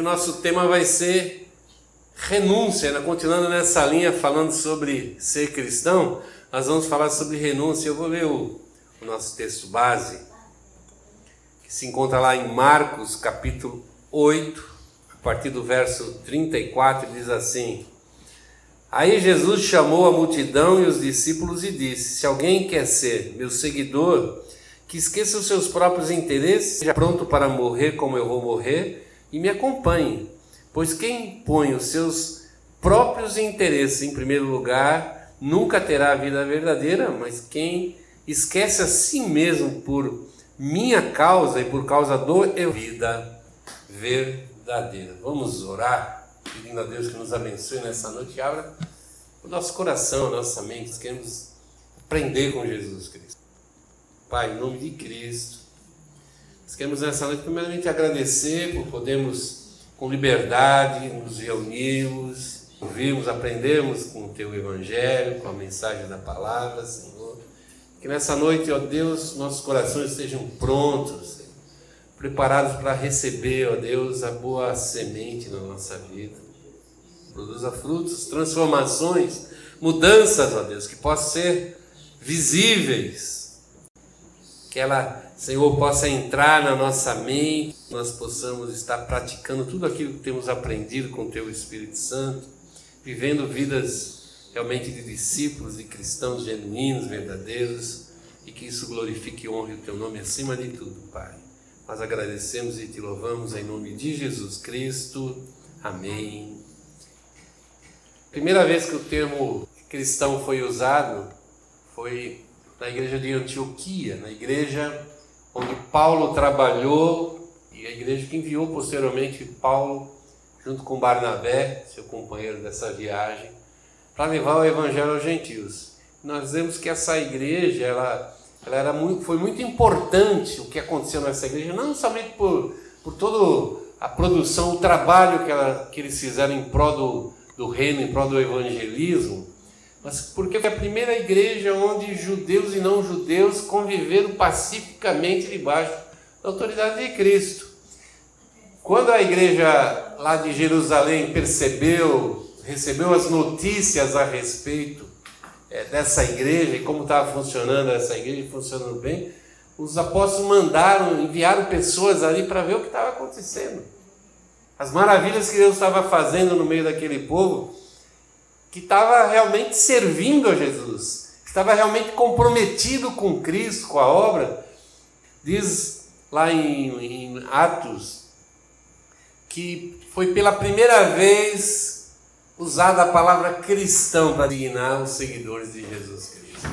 Hoje o nosso tema vai ser renúncia, né? continuando nessa linha falando sobre ser cristão, nós vamos falar sobre renúncia. Eu vou ler o, o nosso texto base, que se encontra lá em Marcos, capítulo 8, a partir do verso 34, diz assim: Aí Jesus chamou a multidão e os discípulos e disse: Se alguém quer ser meu seguidor, que esqueça os seus próprios interesses, seja pronto para morrer como eu vou morrer e me acompanhe. Pois quem põe os seus próprios interesses em primeiro lugar nunca terá a vida verdadeira, mas quem esquece a si mesmo por minha causa e por causa do eu vida verdadeira. Vamos orar, pedindo a Deus que nos abençoe nessa noite e abra o nosso coração, a nossa mente. Queremos aprender com Jesus Cristo. Pai, em nome de Cristo, nós queremos nessa noite primeiramente agradecer por podermos com liberdade nos reunirmos, ouvirmos, aprendermos com o Teu Evangelho, com a mensagem da palavra, Senhor. Que nessa noite, ó Deus, nossos corações estejam prontos, Senhor, preparados para receber, ó Deus, a boa semente na nossa vida. Produza frutos, transformações, mudanças, ó Deus, que possam ser visíveis. Que ela Senhor, possa entrar na nossa mente, nós possamos estar praticando tudo aquilo que temos aprendido com Teu Espírito Santo, vivendo vidas realmente de discípulos, de cristãos genuínos, verdadeiros, e que isso glorifique e honre o Teu nome acima de tudo, Pai. Nós agradecemos e te louvamos em nome de Jesus Cristo. Amém. Primeira vez que o termo cristão foi usado foi na igreja de Antioquia, na igreja onde Paulo trabalhou e a igreja que enviou posteriormente Paulo junto com Barnabé, seu companheiro dessa viagem, para levar o evangelho aos gentios. Nós vemos que essa igreja, ela, ela era muito, foi muito importante o que aconteceu nessa igreja, não somente por, por toda a produção, o trabalho que, ela, que eles fizeram em prol do, do reino, em prol do evangelismo, mas porque é a primeira igreja onde judeus e não judeus conviveram pacificamente debaixo da autoridade de Cristo. Quando a igreja lá de Jerusalém percebeu, recebeu as notícias a respeito é, dessa igreja e como estava funcionando essa igreja, funcionando bem, os apóstolos mandaram, enviaram pessoas ali para ver o que estava acontecendo. As maravilhas que Deus estava fazendo no meio daquele povo que estava realmente servindo a Jesus, que estava realmente comprometido com Cristo, com a obra. Diz lá em, em Atos que foi pela primeira vez usada a palavra cristão para designar os seguidores de Jesus Cristo.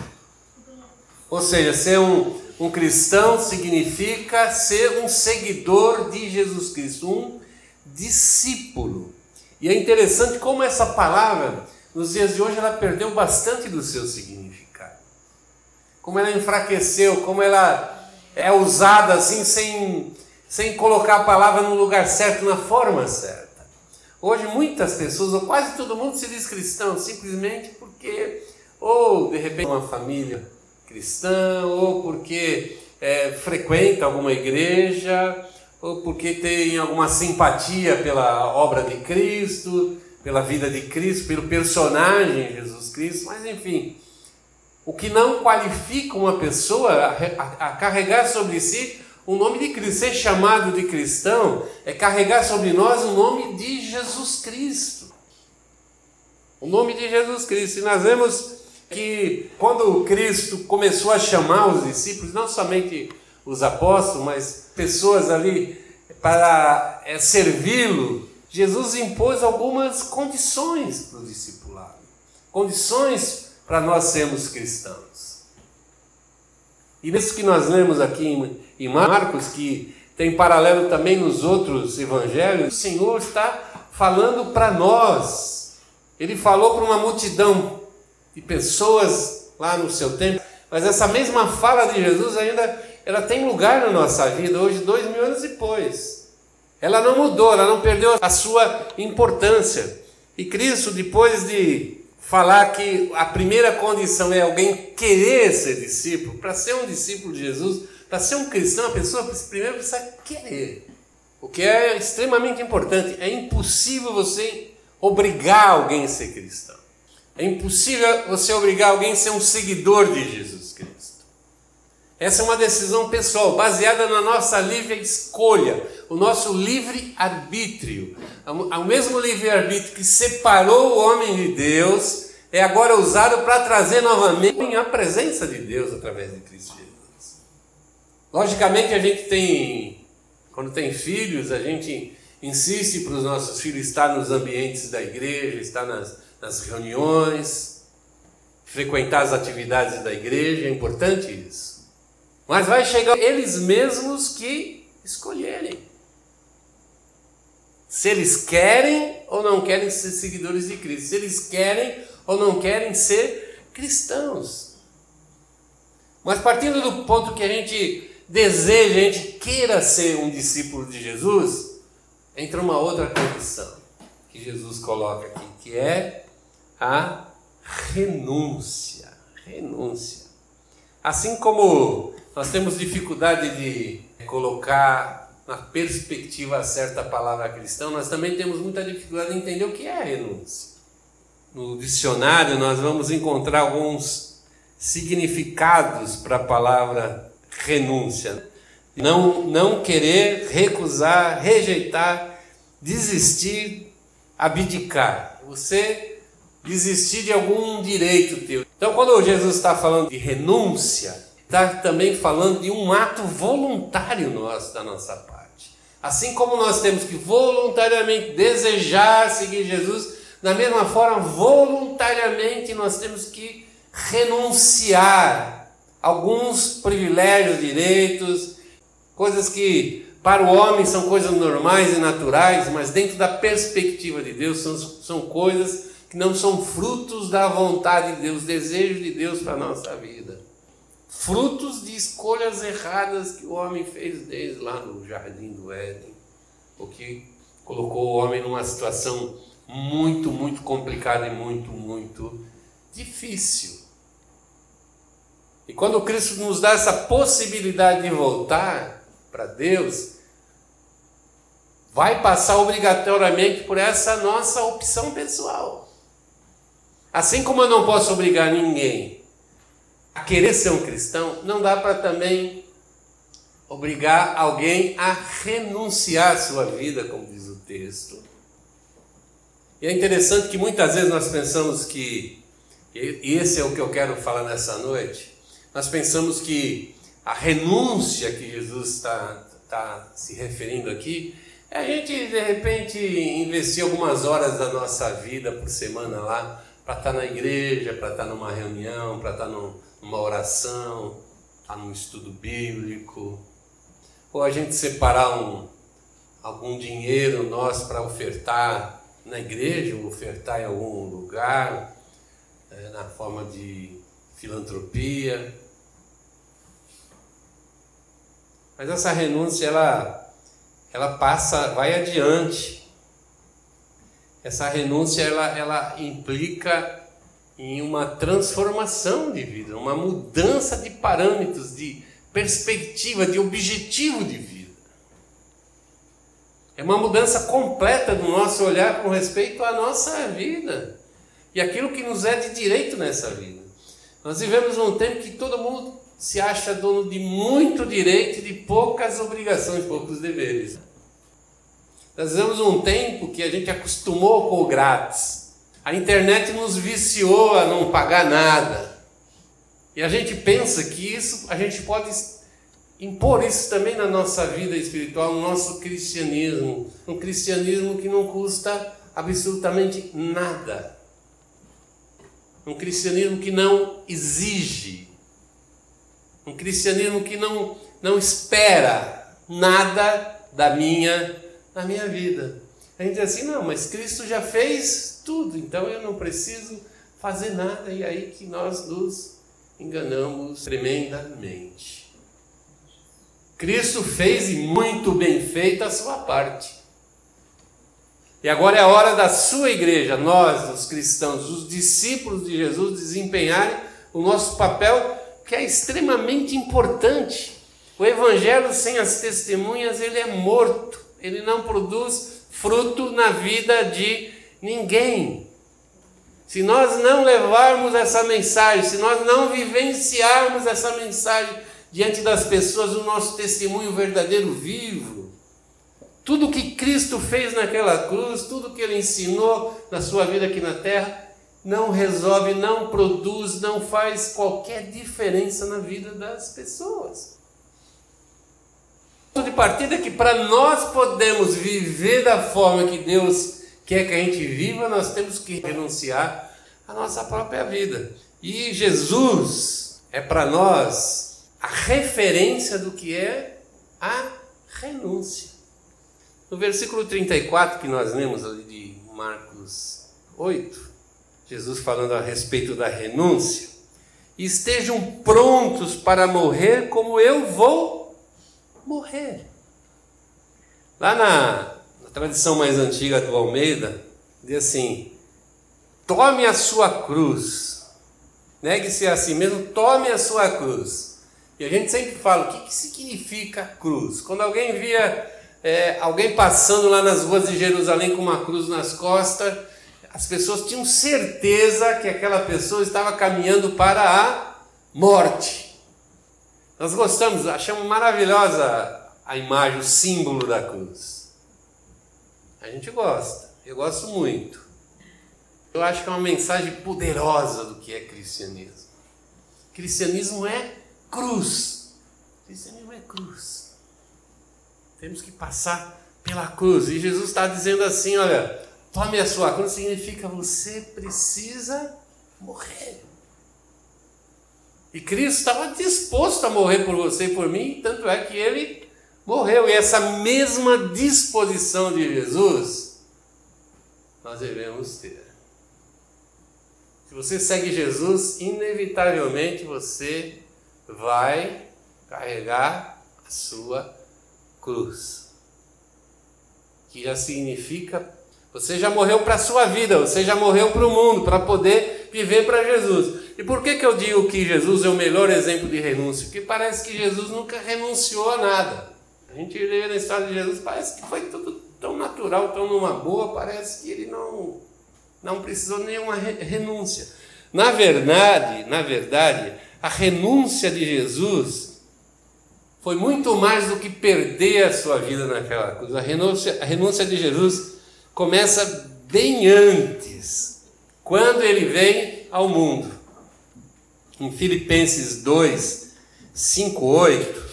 Ou seja, ser um, um cristão significa ser um seguidor de Jesus Cristo, um discípulo. E é interessante como essa palavra nos dias de hoje ela perdeu bastante do seu significado. Como ela enfraqueceu, como ela é usada assim sem, sem colocar a palavra no lugar certo, na forma certa. Hoje muitas pessoas, ou quase todo mundo se diz cristão, simplesmente porque ou de repente uma família cristã, ou porque é, frequenta alguma igreja, ou porque tem alguma simpatia pela obra de Cristo, pela vida de Cristo, pelo personagem Jesus Cristo, mas enfim, o que não qualifica uma pessoa a, a, a carregar sobre si o nome de Cristo. Ser chamado de cristão é carregar sobre nós o nome de Jesus Cristo. O nome de Jesus Cristo. E nós vemos que quando Cristo começou a chamar os discípulos, não somente os apóstolos, mas pessoas ali para é, servi-lo, Jesus impôs algumas condições para o discipulado, condições para nós sermos cristãos. E nisso que nós lemos aqui em Marcos, que tem paralelo também nos outros evangelhos, o Senhor está falando para nós. Ele falou para uma multidão de pessoas lá no seu tempo, mas essa mesma fala de Jesus ainda ela tem lugar na nossa vida hoje, dois mil anos depois. Ela não mudou, ela não perdeu a sua importância. E Cristo, depois de falar que a primeira condição é alguém querer ser discípulo, para ser um discípulo de Jesus, para ser um cristão, a pessoa primeiro precisa querer O que é extremamente importante, é impossível você obrigar alguém a ser cristão. É impossível você obrigar alguém a ser um seguidor de Jesus Cristo. Essa é uma decisão pessoal, baseada na nossa livre escolha, o nosso livre arbítrio. O mesmo livre arbítrio que separou o homem de Deus é agora usado para trazer novamente a presença de Deus através de Cristo Jesus. Logicamente, a gente tem, quando tem filhos, a gente insiste para os nossos filhos estar nos ambientes da igreja, estar nas nas reuniões, frequentar as atividades da igreja, é importante isso. Mas vai chegar eles mesmos que escolherem. Se eles querem ou não querem ser seguidores de Cristo, se eles querem ou não querem ser cristãos. Mas partindo do ponto que a gente deseja, a gente queira ser um discípulo de Jesus, entra uma outra condição que Jesus coloca aqui, que é a renúncia. Renúncia. Assim como nós temos dificuldade de colocar na perspectiva certa a palavra cristão, nós também temos muita dificuldade de entender o que é renúncia. No dicionário nós vamos encontrar alguns significados para a palavra renúncia. Não, não querer, recusar, rejeitar, desistir, abdicar. Você desistir de algum direito teu. Então, quando Jesus está falando de renúncia, está também falando de um ato voluntário nosso, da nossa parte. Assim como nós temos que voluntariamente desejar seguir Jesus, da mesma forma, voluntariamente nós temos que renunciar alguns privilégios, direitos, coisas que para o homem são coisas normais e naturais, mas dentro da perspectiva de Deus são, são coisas que não são frutos da vontade de Deus, desejos de Deus para a nossa vida. Frutos de escolhas erradas que o homem fez desde lá no jardim do Éden, o que colocou o homem numa situação muito, muito complicada e muito, muito difícil. E quando Cristo nos dá essa possibilidade de voltar para Deus, vai passar obrigatoriamente por essa nossa opção pessoal. Assim como eu não posso obrigar ninguém a querer ser um cristão, não dá para também obrigar alguém a renunciar sua vida, como diz o texto. E é interessante que muitas vezes nós pensamos que, e esse é o que eu quero falar nessa noite, nós pensamos que a renúncia que Jesus está, está se referindo aqui é a gente de repente investir algumas horas da nossa vida por semana lá para estar tá na igreja, para estar tá numa reunião, para estar tá numa oração, estar num estudo bíblico, ou a gente separar um, algum dinheiro nosso para ofertar na igreja, ou ofertar em algum lugar, é, na forma de filantropia. Mas essa renúncia ela, ela passa, vai adiante. Essa renúncia ela, ela implica em uma transformação de vida, uma mudança de parâmetros, de perspectiva, de objetivo de vida. É uma mudança completa do nosso olhar com respeito à nossa vida e aquilo que nos é de direito nessa vida. Nós vivemos num tempo que todo mundo se acha dono de muito direito e de poucas obrigações, poucos deveres. Nós vivemos um tempo que a gente acostumou com o grátis. A internet nos viciou a não pagar nada. E a gente pensa que isso, a gente pode impor isso também na nossa vida espiritual, no nosso cristianismo. Um cristianismo que não custa absolutamente nada. Um cristianismo que não exige. Um cristianismo que não, não espera nada da minha na minha vida. A gente diz assim, não, mas Cristo já fez tudo, então eu não preciso fazer nada, e aí que nós nos enganamos tremendamente. Cristo fez e muito bem feito a sua parte. E agora é a hora da sua igreja, nós, os cristãos, os discípulos de Jesus, desempenharem o nosso papel que é extremamente importante. O evangelho sem as testemunhas, ele é morto. Ele não produz fruto na vida de ninguém. Se nós não levarmos essa mensagem, se nós não vivenciarmos essa mensagem diante das pessoas, o nosso testemunho verdadeiro vivo, tudo que Cristo fez naquela cruz, tudo que ele ensinou na sua vida aqui na terra, não resolve, não produz, não faz qualquer diferença na vida das pessoas. De partida que para nós podermos viver da forma que Deus quer que a gente viva, nós temos que renunciar à nossa própria vida. E Jesus é para nós a referência do que é a renúncia. No versículo 34 que nós lemos ali de Marcos 8, Jesus falando a respeito da renúncia, estejam prontos para morrer como eu vou morrer. Lá na, na tradição mais antiga do Almeida, diz assim: tome a sua cruz, negue-se a si mesmo, tome a sua cruz. E a gente sempre fala: o que, que significa cruz? Quando alguém via é, alguém passando lá nas ruas de Jerusalém com uma cruz nas costas, as pessoas tinham certeza que aquela pessoa estava caminhando para a morte. Nós gostamos, achamos maravilhosa a imagem, o símbolo da cruz. A gente gosta, eu gosto muito. Eu acho que é uma mensagem poderosa do que é cristianismo. Cristianismo é cruz. Cristianismo é cruz. Temos que passar pela cruz. E Jesus está dizendo assim: olha, Tome a sua cruz significa você precisa morrer. E Cristo estava disposto a morrer por você e por mim, tanto é que ele morreu. E essa mesma disposição de Jesus nós devemos ter. Se você segue Jesus, inevitavelmente você vai carregar a sua cruz, que já significa você já morreu para a sua vida, você já morreu para o mundo, para poder viver para Jesus. E por que, que eu digo que Jesus é o melhor exemplo de renúncia? Porque parece que Jesus nunca renunciou a nada. A gente lê na história de Jesus, parece que foi tudo tão natural, tão numa boa, parece que ele não, não precisou nenhuma renúncia. Na verdade, na verdade, a renúncia de Jesus foi muito mais do que perder a sua vida naquela cruz. A renúncia, a renúncia de Jesus começa bem antes, quando ele vem ao mundo. Em Filipenses 2, 5, 8,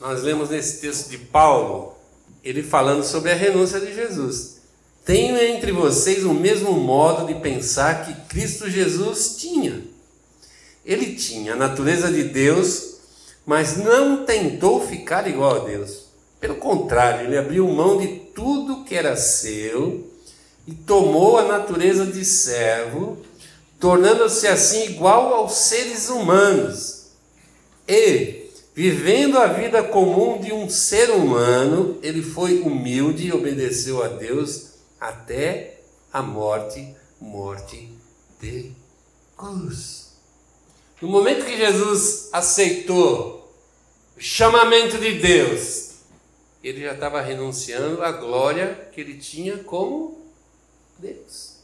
nós lemos nesse texto de Paulo, ele falando sobre a renúncia de Jesus. Tenho entre vocês o mesmo modo de pensar que Cristo Jesus tinha. Ele tinha a natureza de Deus, mas não tentou ficar igual a Deus pelo contrário, ele abriu mão de tudo que era seu e tomou a natureza de servo, tornando-se assim igual aos seres humanos. E, vivendo a vida comum de um ser humano, ele foi humilde e obedeceu a Deus até a morte morte de cruz. No momento que Jesus aceitou o chamamento de Deus, ele já estava renunciando à glória que ele tinha como Deus.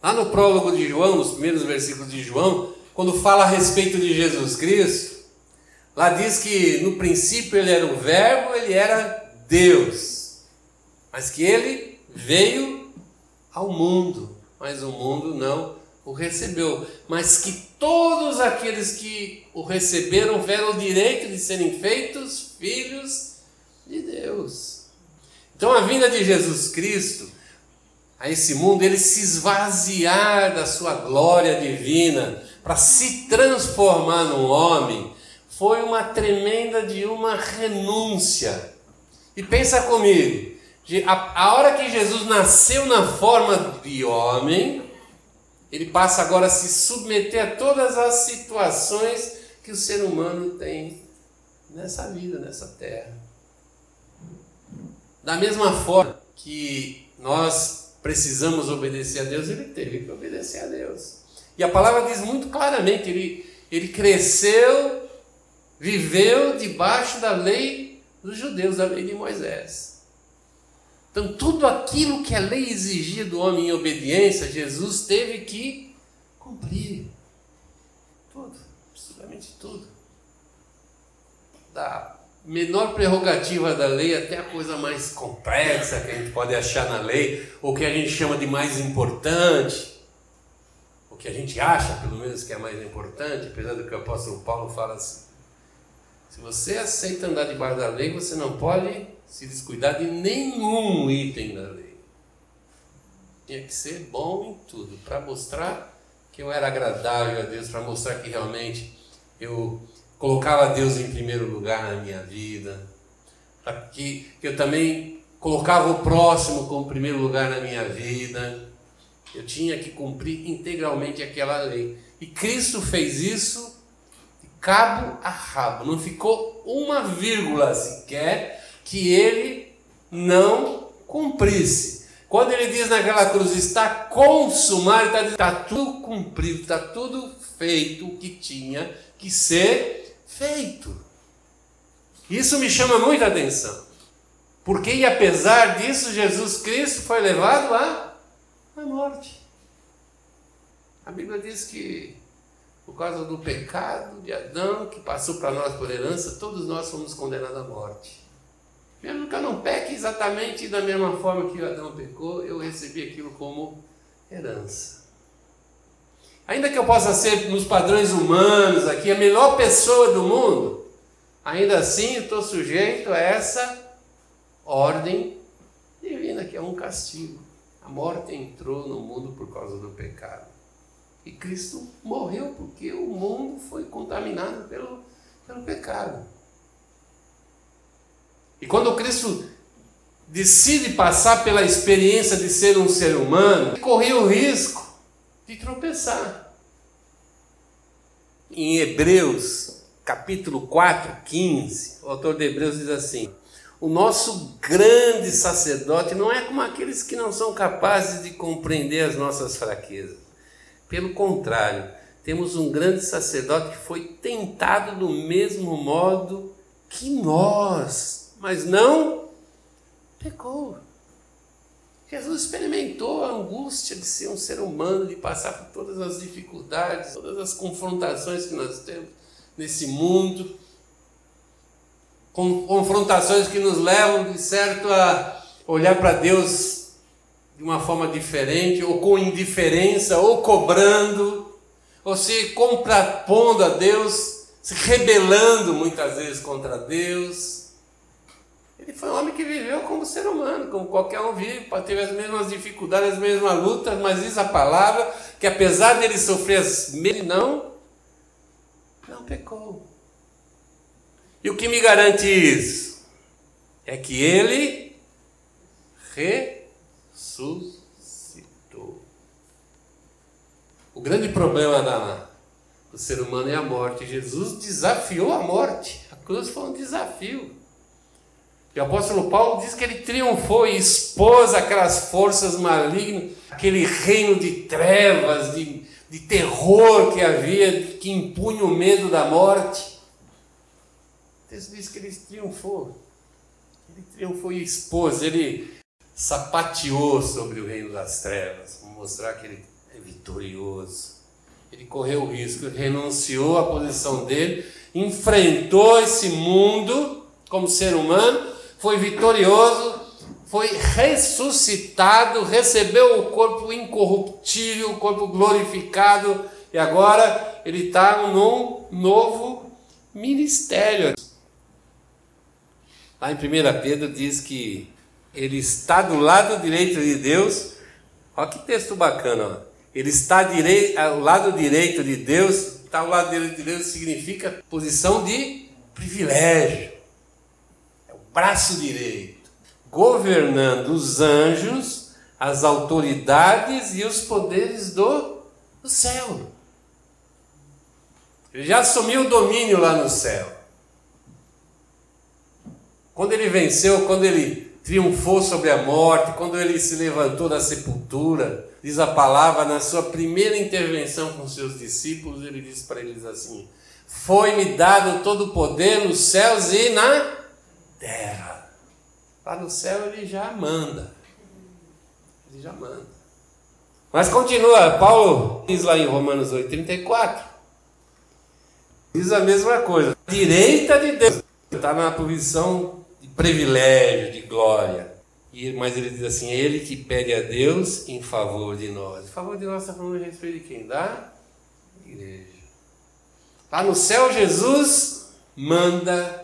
Lá no prólogo de João, nos primeiros versículos de João, quando fala a respeito de Jesus Cristo, lá diz que no princípio ele era o Verbo, ele era Deus, mas que ele veio ao mundo, mas o mundo não o recebeu, mas que todos aqueles que o receberam tiveram o direito de serem feitos filhos de Deus. Então a vinda de Jesus Cristo a esse mundo, ele se esvaziar da sua glória divina para se transformar num homem, foi uma tremenda de uma renúncia. E pensa comigo, a, a hora que Jesus nasceu na forma de homem, ele passa agora a se submeter a todas as situações que o ser humano tem nessa vida, nessa terra. Da mesma forma que nós precisamos obedecer a Deus, ele teve que obedecer a Deus. E a palavra diz muito claramente: ele, ele cresceu, viveu debaixo da lei dos judeus, da lei de Moisés. Então, tudo aquilo que a lei exigia do homem em obediência, Jesus teve que cumprir. Tudo, absolutamente tudo. Da menor prerrogativa da lei até a coisa mais complexa que a gente pode achar na lei, ou que a gente chama de mais importante, o que a gente acha, pelo menos, que é mais importante, apesar do que o apóstolo Paulo fala assim. Se você aceita andar debaixo da lei, você não pode se descuidar de nenhum item da lei. Tinha que ser bom em tudo, para mostrar que eu era agradável a Deus, para mostrar que realmente eu colocava Deus em primeiro lugar na minha vida, para que eu também colocava o próximo como primeiro lugar na minha vida. Eu tinha que cumprir integralmente aquela lei. E Cristo fez isso de cabo a rabo. Não ficou uma vírgula sequer que ele não cumprisse. Quando ele diz naquela cruz, está consumado, está, está tudo cumprido, está tudo feito o que tinha que ser feito. Isso me chama muita atenção. Porque, e apesar disso, Jesus Cristo foi levado à, à morte. A Bíblia diz que, por causa do pecado de Adão, que passou para nós por herança, todos nós fomos condenados à morte. Mesmo que eu não peque exatamente da mesma forma que Adão pecou, eu recebi aquilo como herança. Ainda que eu possa ser, nos padrões humanos aqui, a melhor pessoa do mundo, ainda assim estou sujeito a essa ordem divina, que é um castigo. A morte entrou no mundo por causa do pecado. E Cristo morreu porque o mundo foi contaminado pelo, pelo pecado. E quando Cristo decide passar pela experiência de ser um ser humano, corria o risco de tropeçar. Em Hebreus, capítulo 4, 15, o autor de Hebreus diz assim: O nosso grande sacerdote não é como aqueles que não são capazes de compreender as nossas fraquezas. Pelo contrário, temos um grande sacerdote que foi tentado do mesmo modo que nós, mas não pecou. Jesus experimentou a angústia de ser um ser humano, de passar por todas as dificuldades, todas as confrontações que nós temos nesse mundo, confrontações que nos levam, de certo, a olhar para Deus de uma forma diferente, ou com indiferença, ou cobrando, ou se contrapondo a Deus, se rebelando muitas vezes contra Deus ele foi um homem que viveu como ser humano, como qualquer um vive, teve as mesmas dificuldades, as mesmas lutas, mas diz a palavra que apesar dele sofrer as mesmas, não, não pecou. E o que me garante isso? É que ele ressuscitou. O grande problema da, do ser humano é a morte. Jesus desafiou a morte. A cruz foi um desafio. E o apóstolo Paulo diz que ele triunfou e expôs aquelas forças malignas, aquele reino de trevas, de, de terror que havia, que impunha o medo da morte. Texto diz que ele triunfou. Ele triunfou e expôs, ele sapateou sobre o reino das trevas, para mostrar que ele é vitorioso. Ele correu o risco, renunciou à posição dele, enfrentou esse mundo como ser humano foi vitorioso, foi ressuscitado, recebeu o corpo incorruptível, o corpo glorificado, e agora ele está num novo ministério. Lá em 1 Pedro diz que ele está do lado direito de Deus. Olha que texto bacana. Ó. Ele está direi ao lado direito de Deus. Está ao lado direito de Deus significa posição de privilégio braço direito, governando os anjos, as autoridades e os poderes do, do céu. Ele já assumiu o domínio lá no céu. Quando ele venceu, quando ele triunfou sobre a morte, quando ele se levantou da sepultura, diz a palavra, na sua primeira intervenção com seus discípulos, ele disse para eles assim: Foi-me dado todo o poder nos céus e na terra. Lá no céu ele já manda. Ele já manda. Mas continua, Paulo diz lá em Romanos 8,34. Diz a mesma coisa. Direita de Deus. Está na posição de privilégio, de glória. Mas ele diz assim: Ele que pede a Deus em favor de nós. Em favor de nós está falando a respeito de quem? Da igreja. Lá no céu, Jesus manda,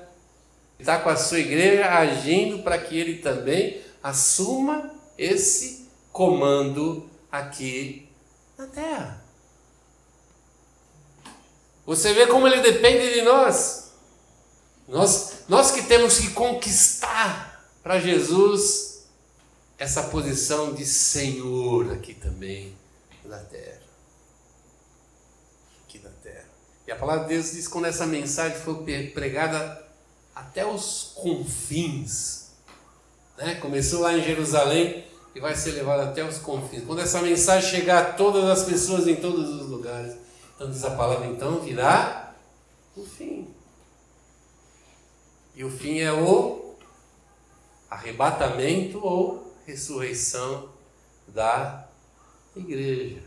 está com a sua igreja agindo para que ele também assuma esse comando aqui na terra. Você vê como ele depende de nós. Nós, nós que temos que conquistar para Jesus essa posição de Senhor aqui também na terra. Aqui na terra. E a palavra de Deus diz que quando essa mensagem foi pregada até os confins, né? começou lá em Jerusalém e vai ser levada até os confins. Quando essa mensagem chegar a todas as pessoas em todos os lugares, então diz a palavra, então virá o fim. E o fim é o arrebatamento ou ressurreição da igreja.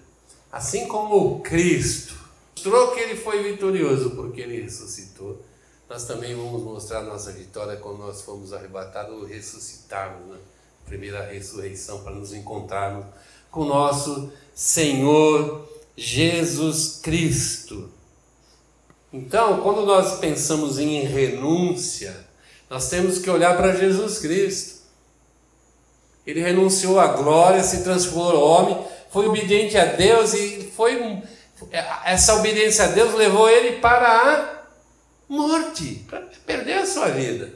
Assim como Cristo mostrou que ele foi vitorioso porque ele ressuscitou, nós também vamos mostrar nossa vitória quando nós fomos arrebatados ou ressuscitarmos né? primeira ressurreição para nos encontrarmos com nosso Senhor Jesus Cristo. Então, quando nós pensamos em renúncia, nós temos que olhar para Jesus Cristo. Ele renunciou à glória, se transformou homem, foi obediente a Deus e foi essa obediência a Deus levou ele para a morte, para perder a sua vida.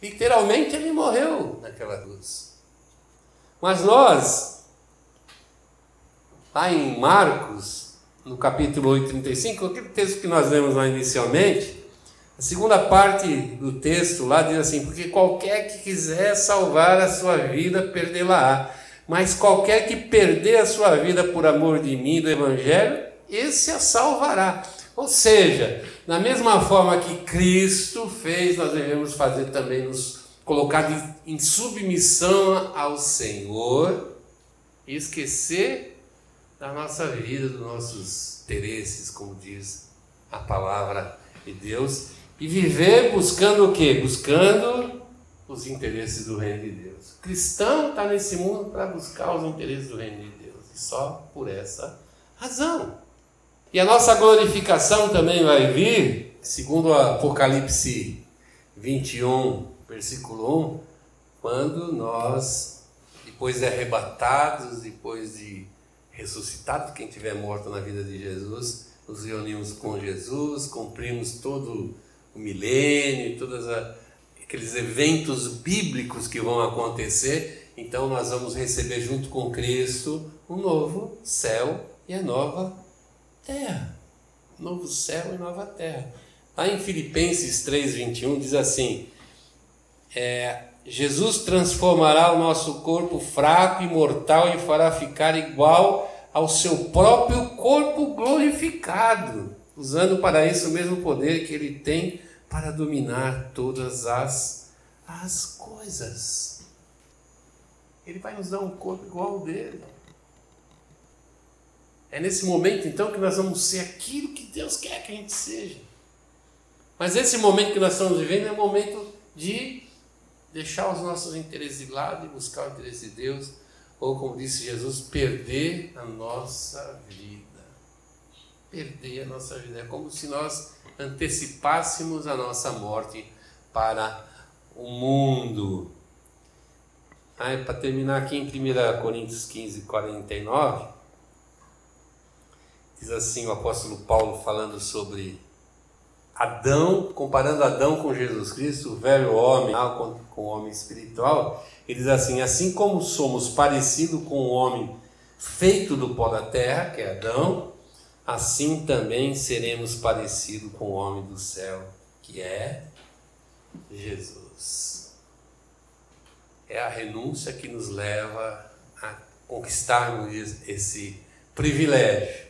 Literalmente ele morreu naquela cruz. Mas nós, lá em Marcos, no capítulo 8, 35, aquele texto que nós lemos lá inicialmente, a segunda parte do texto lá diz assim: Porque qualquer que quiser salvar a sua vida, perdê-la-á. Mas qualquer que perder a sua vida por amor de mim, do Evangelho, esse a salvará. Ou seja, da mesma forma que Cristo fez, nós devemos fazer também, nos colocar em submissão ao Senhor e esquecer da nossa vida, dos nossos interesses, como diz a palavra de Deus, e viver buscando o quê? Buscando os interesses do reino de Deus. O cristão está nesse mundo para buscar os interesses do reino de Deus. E só por essa razão. E a nossa glorificação também vai vir, segundo o Apocalipse 21, versículo 1, quando nós, depois de arrebatados, depois de ressuscitados, quem tiver morto na vida de Jesus, nos reunimos com Jesus, cumprimos todo o milênio, todos aqueles eventos bíblicos que vão acontecer, então nós vamos receber junto com Cristo um novo céu e a nova terra. Novo céu e nova terra. Lá em Filipenses 3,21 diz assim: é, Jesus transformará o nosso corpo fraco e mortal e fará ficar igual ao seu próprio corpo glorificado, usando para isso o mesmo poder que ele tem para dominar todas as, as coisas. Ele vai nos dar um corpo igual ao dele. É nesse momento então que nós vamos ser aquilo que Deus quer que a gente seja. Mas esse momento que nós estamos vivendo é o momento de deixar os nossos interesses de lado e buscar o interesse de Deus, ou como disse Jesus, perder a nossa vida. Perder a nossa vida. É como se nós antecipássemos a nossa morte para o mundo. Ah, para terminar aqui em 1 Coríntios 15, 49, diz assim o apóstolo Paulo falando sobre Adão, comparando Adão com Jesus Cristo, o velho homem com o homem espiritual, ele diz assim: assim como somos parecidos com o homem feito do pó da terra, que é Adão, assim também seremos parecidos com o homem do céu, que é Jesus. É a renúncia que nos leva a conquistarmos esse privilégio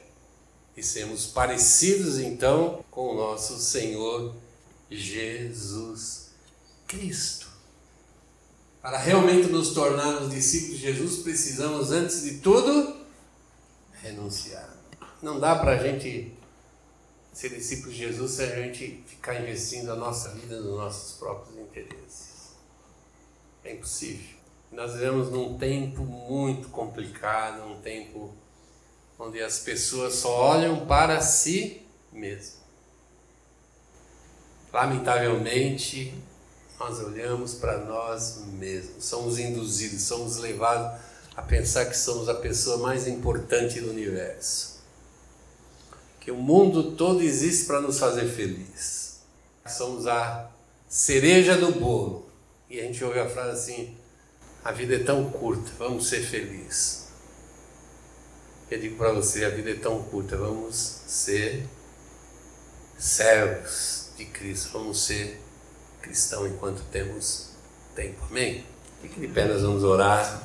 e sermos parecidos então com o nosso Senhor Jesus Cristo. Para realmente nos tornarmos discípulos de Jesus, precisamos, antes de tudo, renunciar. Não dá para a gente ser discípulo de Jesus se a gente ficar investindo a nossa vida nos nossos próprios interesses. É impossível. Nós vivemos num tempo muito complicado, um tempo onde as pessoas só olham para si mesmas. Lamentavelmente, nós olhamos para nós mesmos, somos induzidos, somos levados a pensar que somos a pessoa mais importante do universo. Que o mundo todo existe para nos fazer feliz. Somos a cereja do bolo. E a gente ouve a frase assim: a vida é tão curta, vamos ser felizes. Eu digo para você: a vida é tão curta, vamos ser servos de Cristo, vamos ser cristão enquanto temos tempo. Amém? Fique de pé, nós vamos orar.